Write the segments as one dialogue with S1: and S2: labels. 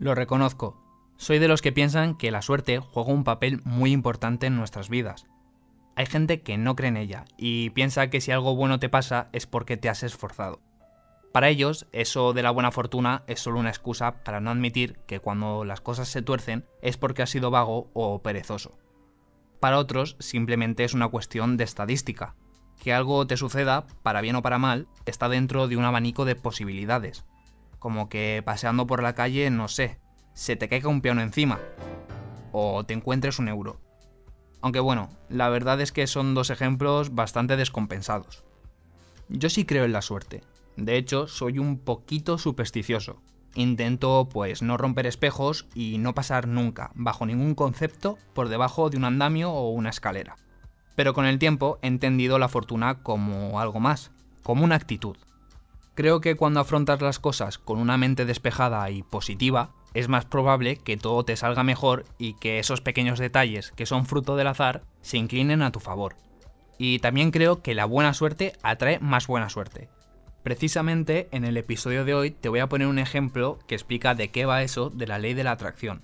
S1: Lo reconozco, soy de los que piensan que la suerte juega un papel muy importante en nuestras vidas. Hay gente que no cree en ella y piensa que si algo bueno te pasa es porque te has esforzado. Para ellos, eso de la buena fortuna es solo una excusa para no admitir que cuando las cosas se tuercen es porque has sido vago o perezoso. Para otros, simplemente es una cuestión de estadística. Que algo te suceda, para bien o para mal, está dentro de un abanico de posibilidades. Como que paseando por la calle, no sé, se te caiga un piano encima. O te encuentres un euro. Aunque bueno, la verdad es que son dos ejemplos bastante descompensados. Yo sí creo en la suerte. De hecho, soy un poquito supersticioso. Intento pues no romper espejos y no pasar nunca, bajo ningún concepto, por debajo de un andamio o una escalera. Pero con el tiempo he entendido la fortuna como algo más, como una actitud. Creo que cuando afrontas las cosas con una mente despejada y positiva, es más probable que todo te salga mejor y que esos pequeños detalles que son fruto del azar se inclinen a tu favor. Y también creo que la buena suerte atrae más buena suerte. Precisamente en el episodio de hoy te voy a poner un ejemplo que explica de qué va eso de la ley de la atracción.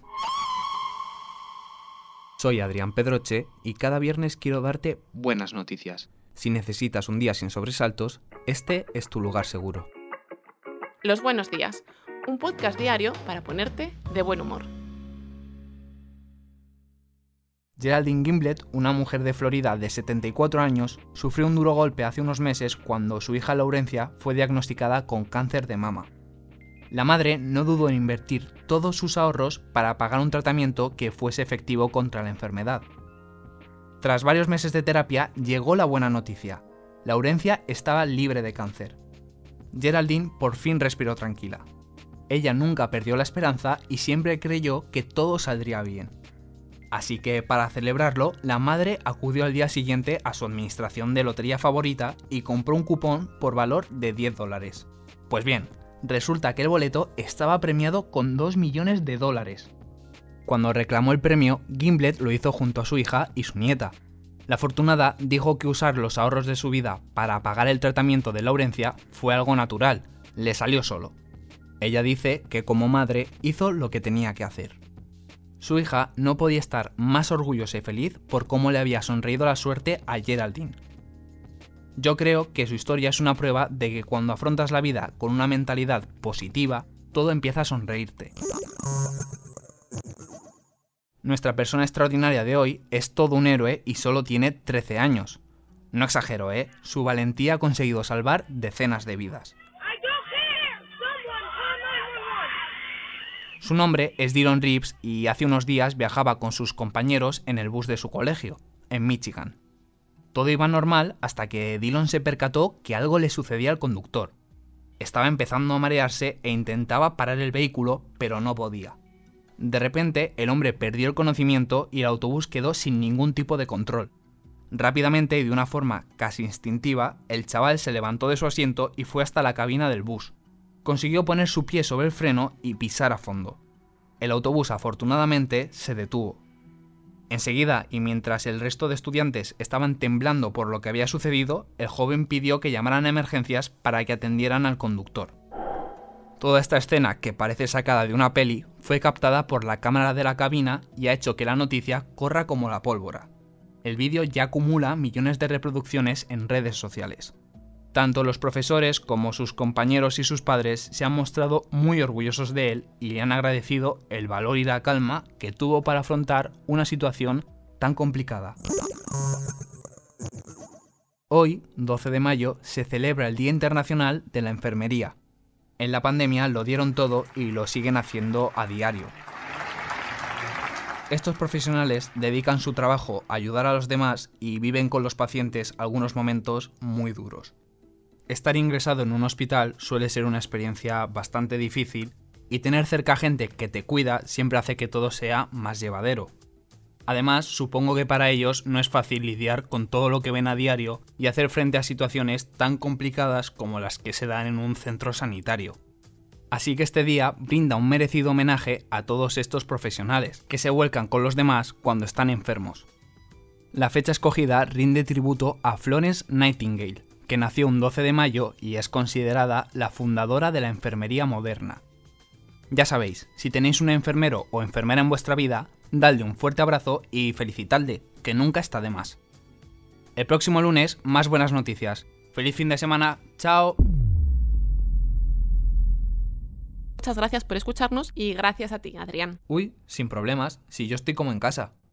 S1: Soy Adrián Pedroche y cada viernes quiero darte buenas noticias. Si necesitas un día sin sobresaltos, este es tu lugar seguro.
S2: Los buenos días un podcast diario para ponerte de buen humor.
S1: Geraldine Gimblet, una mujer de Florida de 74 años, sufrió un duro golpe hace unos meses cuando su hija Laurencia fue diagnosticada con cáncer de mama. La madre no dudó en invertir todos sus ahorros para pagar un tratamiento que fuese efectivo contra la enfermedad. Tras varios meses de terapia llegó la buena noticia. Laurencia estaba libre de cáncer. Geraldine por fin respiró tranquila. Ella nunca perdió la esperanza y siempre creyó que todo saldría bien. Así que para celebrarlo, la madre acudió al día siguiente a su administración de lotería favorita y compró un cupón por valor de 10 dólares. Pues bien, resulta que el boleto estaba premiado con 2 millones de dólares. Cuando reclamó el premio, Gimblet lo hizo junto a su hija y su nieta. La afortunada dijo que usar los ahorros de su vida para pagar el tratamiento de Laurencia fue algo natural, le salió solo. Ella dice que como madre hizo lo que tenía que hacer. Su hija no podía estar más orgullosa y feliz por cómo le había sonreído la suerte a Geraldine. Yo creo que su historia es una prueba de que cuando afrontas la vida con una mentalidad positiva, todo empieza a sonreírte. Nuestra persona extraordinaria de hoy es todo un héroe y solo tiene 13 años. No exagero, ¿eh? Su valentía ha conseguido salvar decenas de vidas. Su nombre es Dylan Reeves y hace unos días viajaba con sus compañeros en el bus de su colegio, en Michigan. Todo iba normal hasta que Dylan se percató que algo le sucedía al conductor. Estaba empezando a marearse e intentaba parar el vehículo, pero no podía. De repente, el hombre perdió el conocimiento y el autobús quedó sin ningún tipo de control. Rápidamente y de una forma casi instintiva, el chaval se levantó de su asiento y fue hasta la cabina del bus consiguió poner su pie sobre el freno y pisar a fondo. El autobús afortunadamente se detuvo. Enseguida, y mientras el resto de estudiantes estaban temblando por lo que había sucedido, el joven pidió que llamaran a emergencias para que atendieran al conductor. Toda esta escena, que parece sacada de una peli, fue captada por la cámara de la cabina y ha hecho que la noticia corra como la pólvora. El vídeo ya acumula millones de reproducciones en redes sociales. Tanto los profesores como sus compañeros y sus padres se han mostrado muy orgullosos de él y le han agradecido el valor y la calma que tuvo para afrontar una situación tan complicada. Hoy, 12 de mayo, se celebra el Día Internacional de la Enfermería. En la pandemia lo dieron todo y lo siguen haciendo a diario. Estos profesionales dedican su trabajo a ayudar a los demás y viven con los pacientes algunos momentos muy duros. Estar ingresado en un hospital suele ser una experiencia bastante difícil y tener cerca gente que te cuida siempre hace que todo sea más llevadero. Además, supongo que para ellos no es fácil lidiar con todo lo que ven a diario y hacer frente a situaciones tan complicadas como las que se dan en un centro sanitario. Así que este día brinda un merecido homenaje a todos estos profesionales, que se vuelcan con los demás cuando están enfermos. La fecha escogida rinde tributo a Florence Nightingale, que nació un 12 de mayo y es considerada la fundadora de la enfermería moderna. Ya sabéis, si tenéis un enfermero o enfermera en vuestra vida, dadle un fuerte abrazo y felicitadle, que nunca está de más. El próximo lunes, más buenas noticias. Feliz fin de semana, chao.
S2: Muchas gracias por escucharnos y gracias a ti, Adrián.
S1: Uy, sin problemas, si yo estoy como en casa.